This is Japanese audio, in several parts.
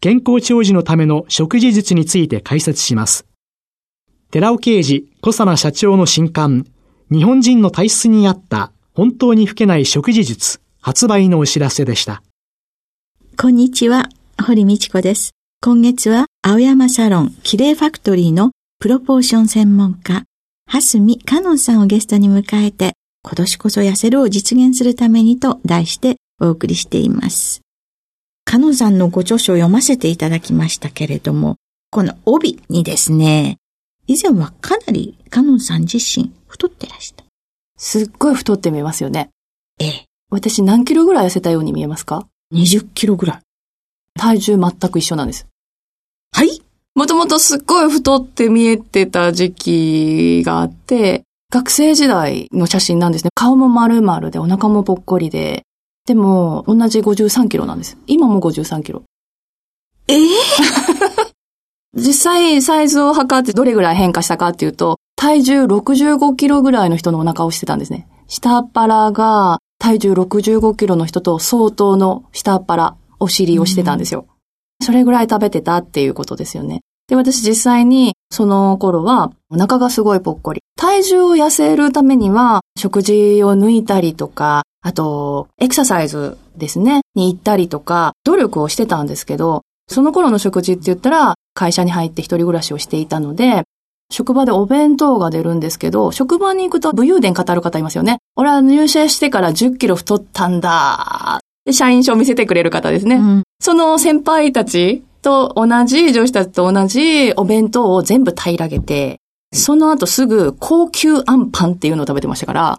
健康長寿のための食事術について解説します。寺尾啓治小佐奈社長の新刊、日本人の体質に合った本当に老けない食事術発売のお知らせでした。こんにちは、堀道子です。今月は青山サロンキレイファクトリーのプロポーション専門家、蓮見香音さんをゲストに迎えて、今年こそ痩せるを実現するためにと題してお送りしています。香音さんのご著書を読ませていただきましたけれども、この帯にですね、以前はかなりカノンさん自身太ってらした。すっごい太って見えますよね。ええ。私何キロぐらい痩せたように見えますか ?20 キロぐらい。体重全く一緒なんです。はい？もともとすっごい太って見えてた時期があって、学生時代の写真なんですね。顔も丸々でお腹もぽっこりで。でも、同じ53キロなんです。今も53キロ。ええー？実際サイズを測ってどれぐらい変化したかっていうと、体重65キロぐらいの人のお腹をしてたんですね。下っ腹が体重65キロの人と相当の下っ腹、お尻をしてたんですよ。うん、それぐらい食べてたっていうことですよね。で、私実際にその頃はお腹がすごいぽっこり。体重を痩せるためには食事を抜いたりとか、あと、エクササイズですね、に行ったりとか、努力をしてたんですけど、その頃の食事って言ったら、会社に入って一人暮らしをしていたので、職場でお弁当が出るんですけど、職場に行くと武勇伝語る方いますよね。俺は入社してから10キロ太ったんだ。で、社員証見せてくれる方ですね。うん、その先輩たちと同じ、上司たちと同じお弁当を全部平らげて、その後すぐ高級アンパンっていうのを食べてましたから。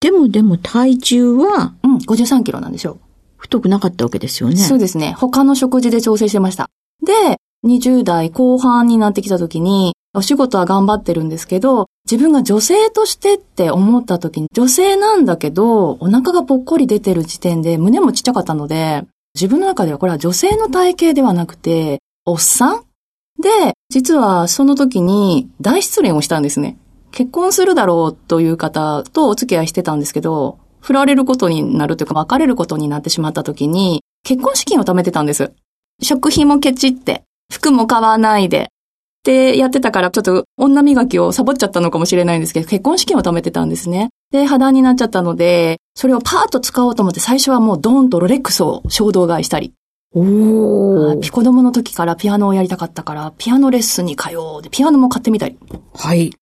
でもでも体重はうん、53キロなんでしょう。太くなかったわけですよね。そうですね。他の食事で調整してました。で、20代後半になってきた時に、お仕事は頑張ってるんですけど、自分が女性としてって思った時に、女性なんだけど、お腹がぽっこり出てる時点で胸もちっちゃかったので、自分の中ではこれは女性の体型ではなくて、おっさん？で、実はその時に大失恋をしたんですね。結婚するだろうという方とお付き合いしてたんですけど、振られることになるというか別れることになってしまった時に、結婚資金を貯めてたんです。食費もケチって、服も買わないで、ってやってたからちょっと女磨きをサボっちゃったのかもしれないんですけど、結婚資金を貯めてたんですね。で、破談になっちゃったので、それをパーッと使おうと思って最初はもうドーンとロレックスを衝動買いしたり。おピコ供の時からピアノをやりたかったから、ピアノレッスンに通うで、ピアノも買ってみたり。はい。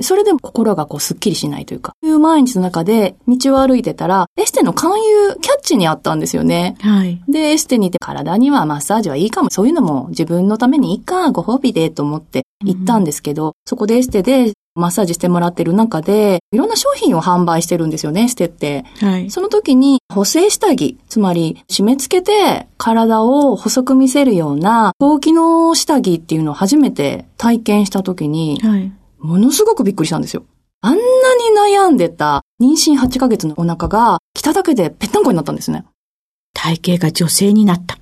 それでも心がこうスッキリしないというか、いう毎日の中で道を歩いてたら、エステの勧誘キャッチにあったんですよね。はい。で、エステにいて体にはマッサージはいいかも、そういうのも自分のためにいいか、ご褒美でと思って行ったんですけど、うん、そこでエステでマッサージしてもらってる中で、いろんな商品を販売してるんですよね、エステって。はい。その時に補正下着、つまり締め付けて体を細く見せるような高機能下着っていうのを初めて体験した時に、はい。ものすごくびっくりしたんですよ。あんなに悩んでた妊娠8ヶ月のお腹が来ただけでぺったんこになったんですね。体型が女性になった。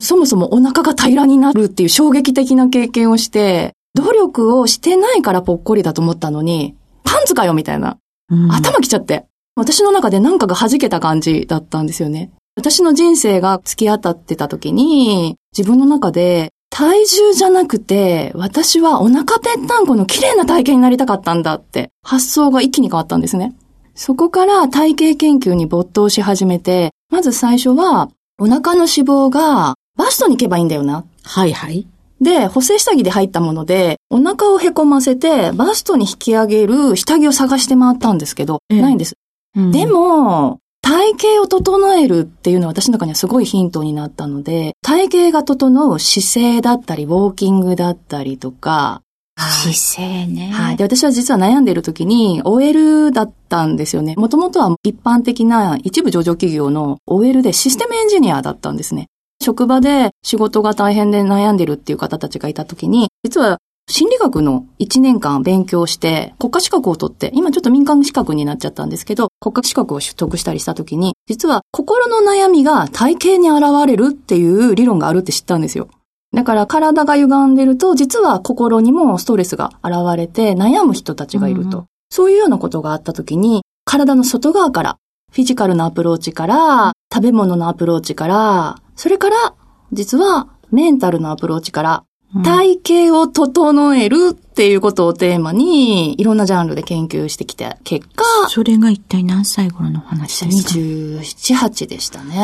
そもそもお腹が平らになるっていう衝撃的な経験をして、努力をしてないからぽっこりだと思ったのに、パンツかよみたいな。うん、頭きちゃって。私の中で何かが弾けた感じだったんですよね。私の人生が付き合ったってた時に、自分の中で体重じゃなくて、私はお腹ぺったんこの綺麗な体型になりたかったんだって発想が一気に変わったんですね。そこから体型研究に没頭し始めて、まず最初はお腹の脂肪がバストに行けばいいんだよな。はいはい。で、補正下着で入ったもので、お腹をへこませて、バストに引き上げる下着を探して回ったんですけど、ええないんです。うんで、も、体型を整えるっていうのは私の中にはすごいヒントになったので、体型が整う姿勢だったり、ウォーキングだったりとか、はい姿勢ね。はい。で、私は実は悩んでいる時に OL だったんですよね。もともとは一般的な一部上場企業の OL でシステムエンジニアだったんですね。職場で仕事が大変で悩んでるっていう方たちがいた時に、実は心理学の1年間勉強して国家資格を取って、今ちょっと民間資格になっちゃったんですけど、国家資格を取得したりした時に、実は心の悩みが体型に現れるっていう理論があるって知ったんですよ。だから体が歪んでると、実は心にもストレスが現れて悩む人たちがいると。うんそういうようなことがあった時に、体の外側から、フィジカルのアプローチから、食べ物のアプローチから、それから、実はメンタルのアプローチから、うん体型を整えるっていうことをテーマに、いろんなジャンルで研究してきた結果、それが一体何歳頃の話ですか？27、8でしたね。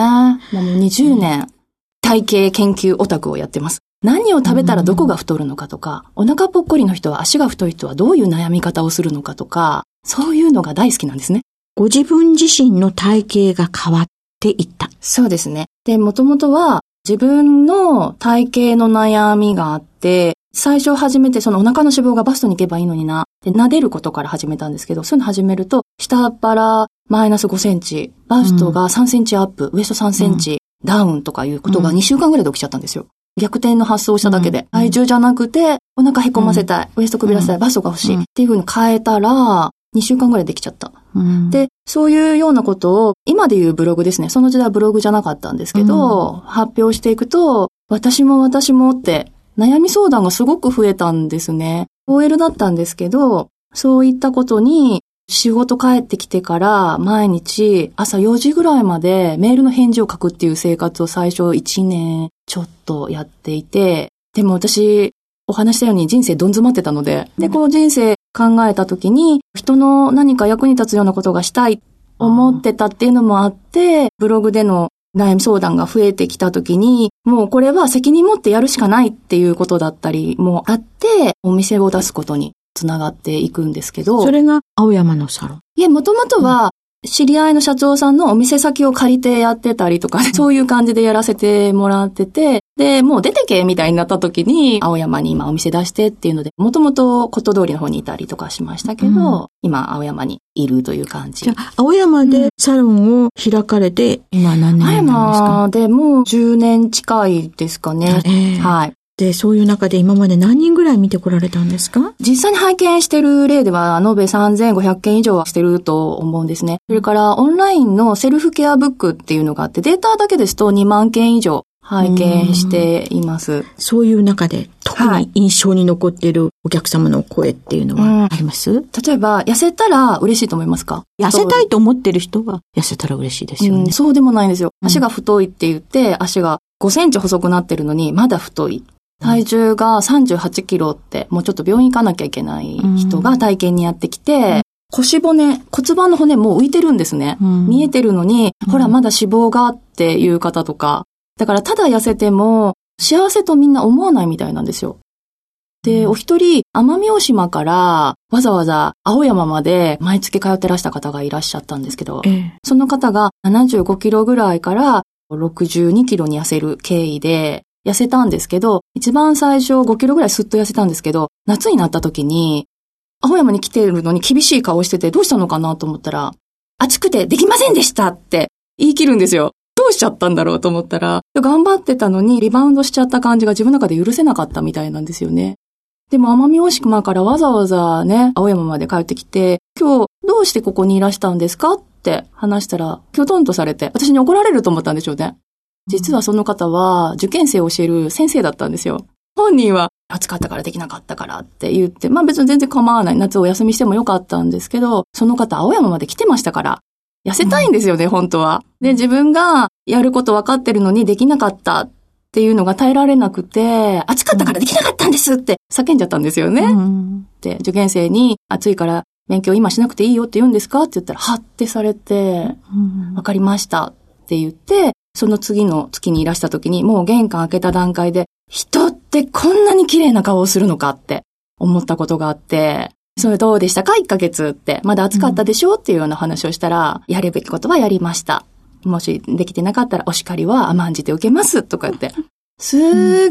もう20年、体型研究オタクをやってます。何を食べたらどこが太るのかとか、お腹ぽっこりの人は足が太い人はどういう悩み方をするのかとか、そういうのが大好きなんですね。ご自分自身の体型が変わっていった。そうですね。で、もともとは自分の体型の悩みがあって、最初始めてそのお腹の脂肪がバストに行けばいいのにな。で、撫でることから始めたんですけど、そういうの始めると、下っ腹マイナス5センチ、バストが3センチアップ、ウエスト3センチ、ダウンとかいうことがうん2週間ぐらいで起きちゃったんですよ。逆転の発想をしただけで。うん体重じゃなくて、お腹へこませたい、ウエストくびらせたい、バストが欲しい、うんっていう風に変えたら、2週間ぐらいできちゃった。うん、で、そういうようなことを、今で言うブログですね。その時代はブログじゃなかったんですけど、発表していくと、私も私もって、悩み相談がすごく増えたんですね。OL だったんですけど、そういったことに、仕事帰ってきてから毎日朝4時ぐらいまでメールの返事を書くっていう生活を最初1年ちょっとやっていて、でも私、お話したように人生どん詰まってたので、で、こう人生考えた時に、人の何か役に立つようなことがしたい、思ってたっていうのもあって、ブログでの悩み相談が増えてきた時に、もうこれは責任持ってやるしかないっていうことだったりもあって、お店を出すことにつながっていくんですけど、それが青山のサロン。いや、もともとは、知り合いの社長さんのお店先を借りてやってたりとか、そういう感じでやらせてもらってて、で、もう出てけみたいになった時に、青山に今お店出してっていうので、もともとこと通りの方にいたりとかしましたけど、うん今青山にいるという感じじゃ。あ、青山でサロンを開かれて、今何青年なんですか？山でもう10年近いですかね。ええはい。で、そういう中で今まで何人ぐらい見てこられたんですか？実際に拝見してる例では、延べ3500件以上はしてると思うんですね。それから、オンラインのセルフケアブックっていうのがあって、データだけですと2万件以上拝見しています。そういう中で特はいに印象に残っているお客様の声っていうのうんはあります、例えば、痩せたら嬉しいと思いますか？痩せたいと思ってる人は痩せたら嬉しいですよねうん。そうでもないんですよ。うん足が太いって言って、足が5センチ細くなってるのに、まだ太い。体重が38キロって、もうちょっと病院行かなきゃいけない人が体験にやってきて、腰骨、骨盤の骨もう浮いてるんですね。うん見えてるのに、うんほら、まだ脂肪がっていう方とか。だから、ただ痩せても、幸せとみんな思わないみたいなんですよ。で、うんお一人、奄美大島から、わざわざ青山まで毎月通ってらした方がいらっしゃったんですけど、ええその方が75キロぐらいから62キロに痩せる経緯で、痩せたんですけど、一番最初5キロぐらいスッと痩せたんですけど、夏になった時に、青山に来てるのに厳しい顔しててどうしたのかなと思ったら、暑くてできませんでしたって言い切るんですよ。どうしちゃったんだろうと思ったら、頑張ってたのにリバウンドしちゃった感じが自分の中で許せなかったみたいなんですよね。でも奄美大島からわざわざね、青山まで帰ってきて、今日どうしてここにいらしたんですかって話したら、きょとんとされて、私に怒られると思ったんでしょうね。実はその方は受験生を教える先生だったんですよ。本人は暑かったからできなかったからって言って、まあ別に全然構わない。夏お休みしてもよかったんですけど、その方青山まで来てましたから、痩せたいんですよね、本当は。で、自分がやること分かってるのにできなかったっていうのが耐えられなくて、暑かったからできなかったんですって叫んじゃったんですよね。うんって、受験生に暑いから勉強今しなくていいよって言うんですかって言ったら、はってされて、うんわかりましたって言って、その次の月にいらした時に、もう玄関開けた段階で、人ってこんなに綺麗な顔をするのかって思ったことがあって、それどうでしたか ?1 ヶ月って。まだ暑かったでしょ、う、っていうような話をしたら、やるべきことはやりました。もしできてなかったらお叱りは甘んじて受けますとか言って。すっ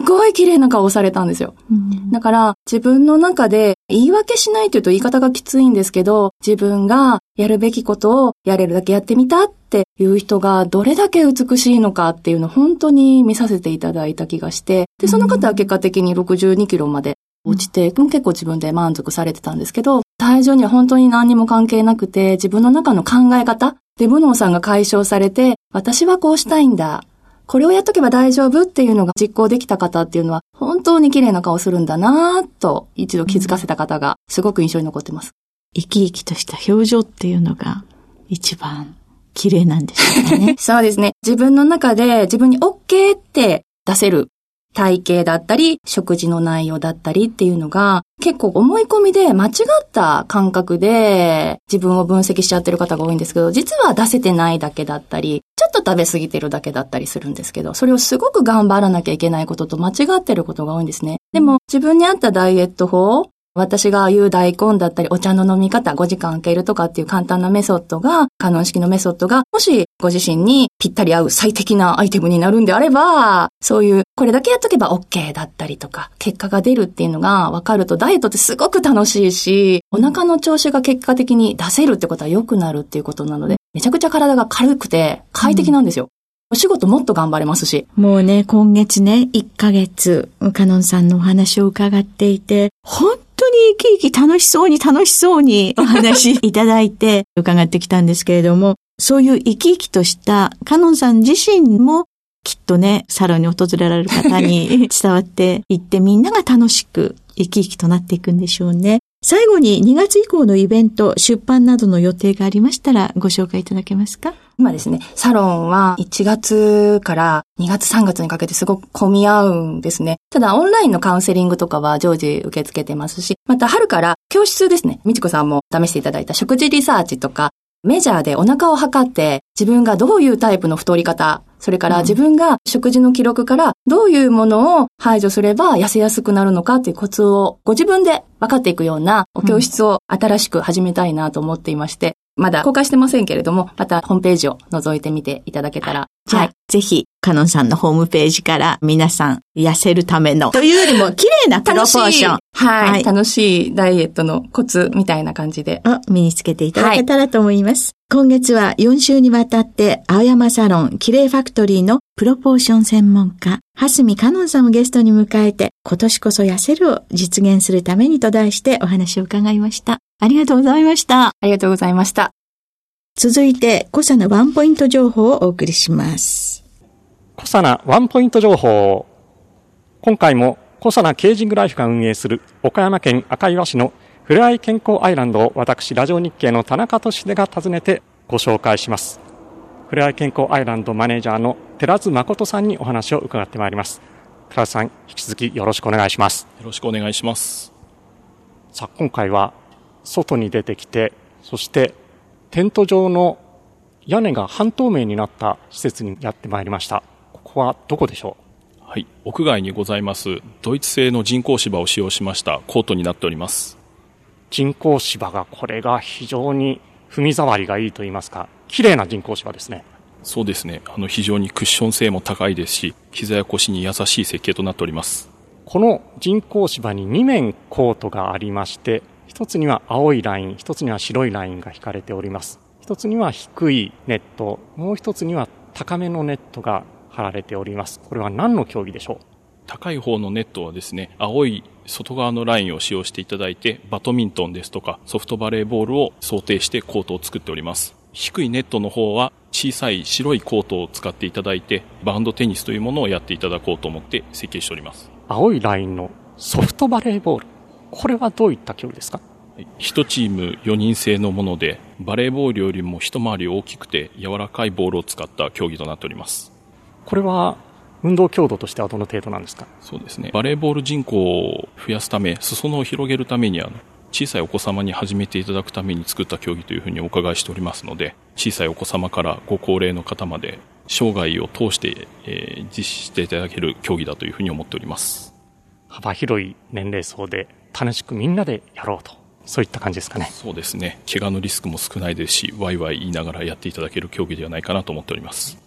ごい綺麗な顔をされたんですよ。うん、だから自分の中で言い訳しないというと言い方がきついんですけど、自分がやるべきことをやれるだけやってみたっていう人がどれだけ美しいのかっていうのを本当に見させていただいた気がして、で、その方は結果的に62キロまで落ちて、結構自分で満足されてたんですけど、体重には本当に何にも関係なくて、自分の中の考え方、デブノンさんが解消されて、私はこうしたいんだ。これをやっとけば大丈夫っていうのが実行できた方っていうのは、本当に綺麗な顔するんだなぁと、一度気づかせた方が、すごく印象に残ってます。生き生きとした表情っていうのが、一番綺麗なんでしょうね。そうですね。自分の中で自分に OK って出せる体型だったり、食事の内容だったりっていうのが、結構思い込みで間違った感覚で自分を分析しちゃってる方が多いんですけど、実は出せてないだけだったり、ちょっと食べ過ぎてるだけだったりするんですけど、それをすごく頑張らなきゃいけないことと間違ってることが多いんですね。でも自分に合ったダイエット法私が言う大根だったり、お茶の飲み方、5時間空けるとかっていう簡単なメソッドが、カノン式のメソッドが、もしご自身にぴったり合う最適なアイテムになるんであれば、そういう、これだけやっとけば OK だったりとか、結果が出るっていうのが分かると、ダイエットってすごく楽しいし、お腹の調子が結果的に出せるってことは良くなるっていうことなので、めちゃくちゃ体が軽くて快適なんですよ。うんお仕事もっと頑張れますし。もうね、今月ね、1ヶ月、カノンさんのお話を伺っていて、本に生き生き楽しそうに楽しそうにお話いただいて 伺ってきたんですけれども、そういう生き生きとしたカノンさん自身もきっとね、サロンに訪れられる方に 伝わっていって、みんなが楽しく生き生きとなっていくんでしょうね。最後に2月以降のイベント、出版などの予定がありましたらご紹介いただけますか？今ですね、サロンは1月から2月3月にかけてすごく混み合うんですね。ただオンラインのカウンセリングとかは常時受け付けてますし、また春から教室ですね、みちこさんも試していただいた食事リサーチとか、メジャーでお腹を測って自分がどういうタイプの太り方、それから自分が食事の記録からどういうものを排除すれば痩せやすくなるのかっていうコツをご自分で分かっていくようなお教室を新しく始めたいなと思っていまして、まだ公開してませんけれども、またホームページを覗いてみていただけたら。じゃあ、はい、ぜひ、カノンさんのホームページから皆さん痩せるための、というよりも綺麗なプロポーション。はい、はい。楽しいダイエットのコツみたいな感じで。身につけていただけたらと思います。はい、今月は4週にわたって、青山サロン、キレイファクトリーのプロポーション専門家、蓮見カノンさんをゲストに迎えて、今年こそ痩せるを実現するためにと題してお話を伺いました。ありがとうございました。ありがとうございました。続いて、コサナワンポイント情報をお送りします。コサナワンポイント情報。今回もコサナケージングライフが運営する岡山県赤岩市のふれあい健康アイランドを私、ラジオ日経の田中俊秀が訪ねてご紹介します。ふれあい健康アイランドマネージャーの寺津誠さんにお話を伺ってまいります。寺津さん、引き続きよろしくお願いします。よろしくお願いします。さあ、今回は外に出てきて、そしてテント状の屋根が半透明になった施設にやってまいりました。ここはどこでしょう？はい。屋外にございます、ドイツ製の人工芝を使用しましたコートになっております。人工芝が、これが非常に踏み触りがいいと言いますか、綺麗な人工芝ですね。そうですね。あの、非常にクッション性も高いですし、膝や腰に優しい設計となっております。この人工芝に2面コートがありまして、一つには青いライン、一つには白いラインが引かれております。一つには低いネット、もう一つには高めのネットが張られております。これは何の競技でしょう？高い方のネットはですね、青い外側のラインを使用していただいて、バドミントンですとかソフトバレーボールを想定してコートを作っております。低いネットの方は小さい白いコートを使っていただいて、バウンドテニスというものをやっていただこうと思って設計しております。青いラインのソフトバレーボール。これはどういった競技ですか？1チーム4人制のもので、バレーボールよりも一回り大きくて柔らかいボールを使った競技となっております。これは運動強度としてはどの程度なんですか？そうですね。バレーボール人口を増やすため、裾野を広げるためにあの、小さいお子様に始めていただくために作った競技というふうにお伺いしておりますので、小さいお子様からご高齢の方まで、生涯を通して、えー、実施していただける競技だというふうに思っております。幅広い年齢層で楽しくみんなでやろうと。そういった感じですかね。そうですね。怪我のリスクも少ないですし、ワイワイ言いながらやっていただける競技ではないかなと思っております。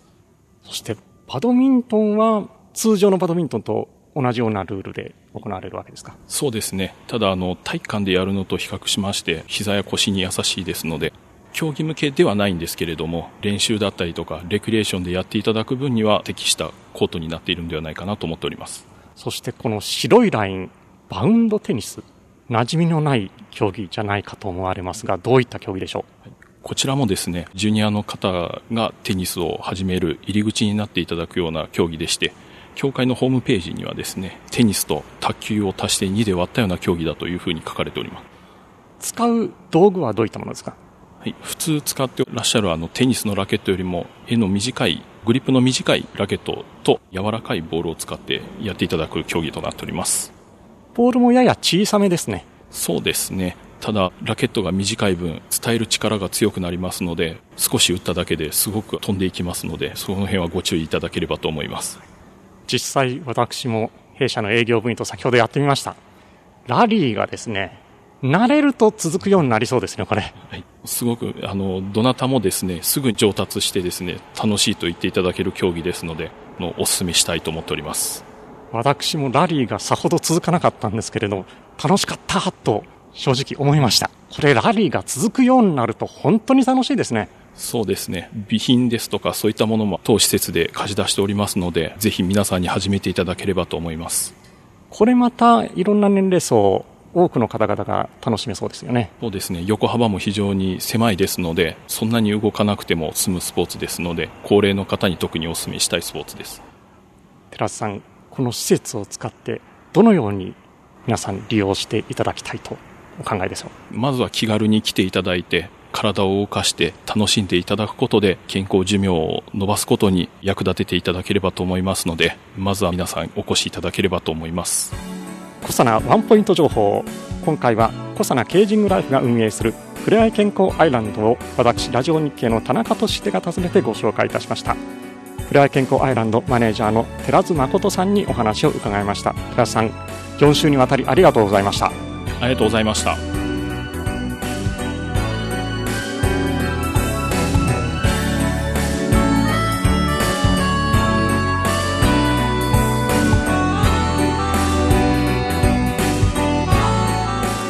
そして、バドミントンは通常のバドミントンと同じようなルールで行われるわけですか？そうですね。ただ、あの、体育館でやるのと比較しまして、膝や腰に優しいですので、競技向けではないんですけれども、練習だったりとか、レクリエーションでやっていただく分には適したコートになっているんではないかなと思っております。そしてこの白いライン、バウンドテニス、馴染みのない競技じゃないかと思われますが、どういった競技でしょう、こちらもですね、ジュニアの方がテニスを始める入り口になっていただくような競技でして、協会のホームページにはですね、テニスと卓球を足して2で割ったような競技だというふうに書かれております。使う道具はどういったものですか？はい、普通使ってらっしゃるあのテニスのラケットよりも絵の短い、グリップの短いラケットと柔らかいボールを使ってやっていただく競技となっております。ボールもやや小さめですね。そうですね。ただ、ラケットが短い分、伝える力が強くなりますので、少し打っただけですごく飛んでいきますので、その辺はご注意いただければと思います。実際私も弊社の営業部員と先ほどやってみました。ラリーがですね、慣れると続くようになりそうですね、これ。はい。すごく、あの、どなたもですね、すぐ上達してですね、楽しいと言っていただける競技ですので、のお勧めしたいと思っております。私もラリーがさほど続かなかったんですけれど、楽しかったと正直思いました。これラリーが続くようになると本当に楽しいですね。そうですね。備品ですとかそういったものも当施設で貸し出しておりますので、ぜひ皆さんに始めていただければと思います。これまたいろんな年齢層、多くの方々が楽しめそうですよね。そうですね。横幅も非常に狭いですので、そんなに動かなくても済むスポーツですので、高齢の方に特にお勧めしたいスポーツです。寺津さん、この施設を使ってどのように皆さん利用していただきたいとお考えでしょう？まずは気軽に来ていただいて、体を動かして楽しんでいただくことで健康寿命を伸ばすことに役立てていただければと思いますのでまずは皆さんお越しいただければと思います。コサナワンポイント情報今回はコサナケージングライフが運営するふれあい健康アイランドを私ラジオ日経の田中俊秀が訪ねてご紹介いたしましたふれあい健康アイランドマネージャーの寺津誠さんにお話を伺いました。寺津さん4週にわたりありがとうございました。ありがとうございました。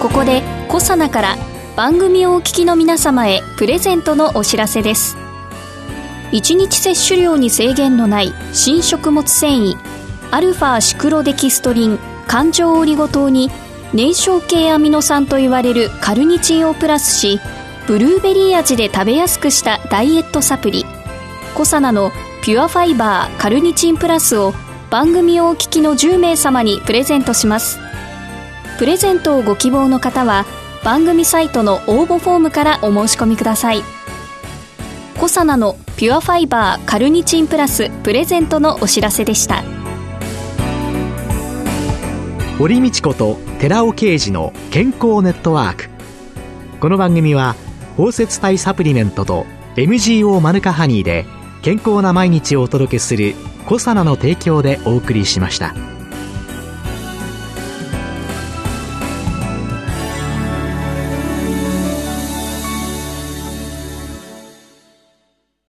ここでコサナから番組をお聞きの皆様へプレゼントのお知らせです1日摂取量に制限のない新食物繊維アルファシクロデキストリン環状オリゴ糖に燃焼系アミノ酸といわれるカルニチンをプラスしブルーベリー味で食べやすくしたダイエットサプリ。コサナのピュアファイバーカルニチンプラスを番組をお聞きの10名様にプレゼントします。プレゼントをご希望の方は番組サイトの応募フォームからお申し込みください。コサナのピュアファイバーカルニチンプラスプレゼントのお知らせでした堀道子と寺尾啓二の健康ネットワークこの番組は包摂体サプリメントと MGO マヌカハニーで健康な毎日をお届けするコサナの提供でお送りしました。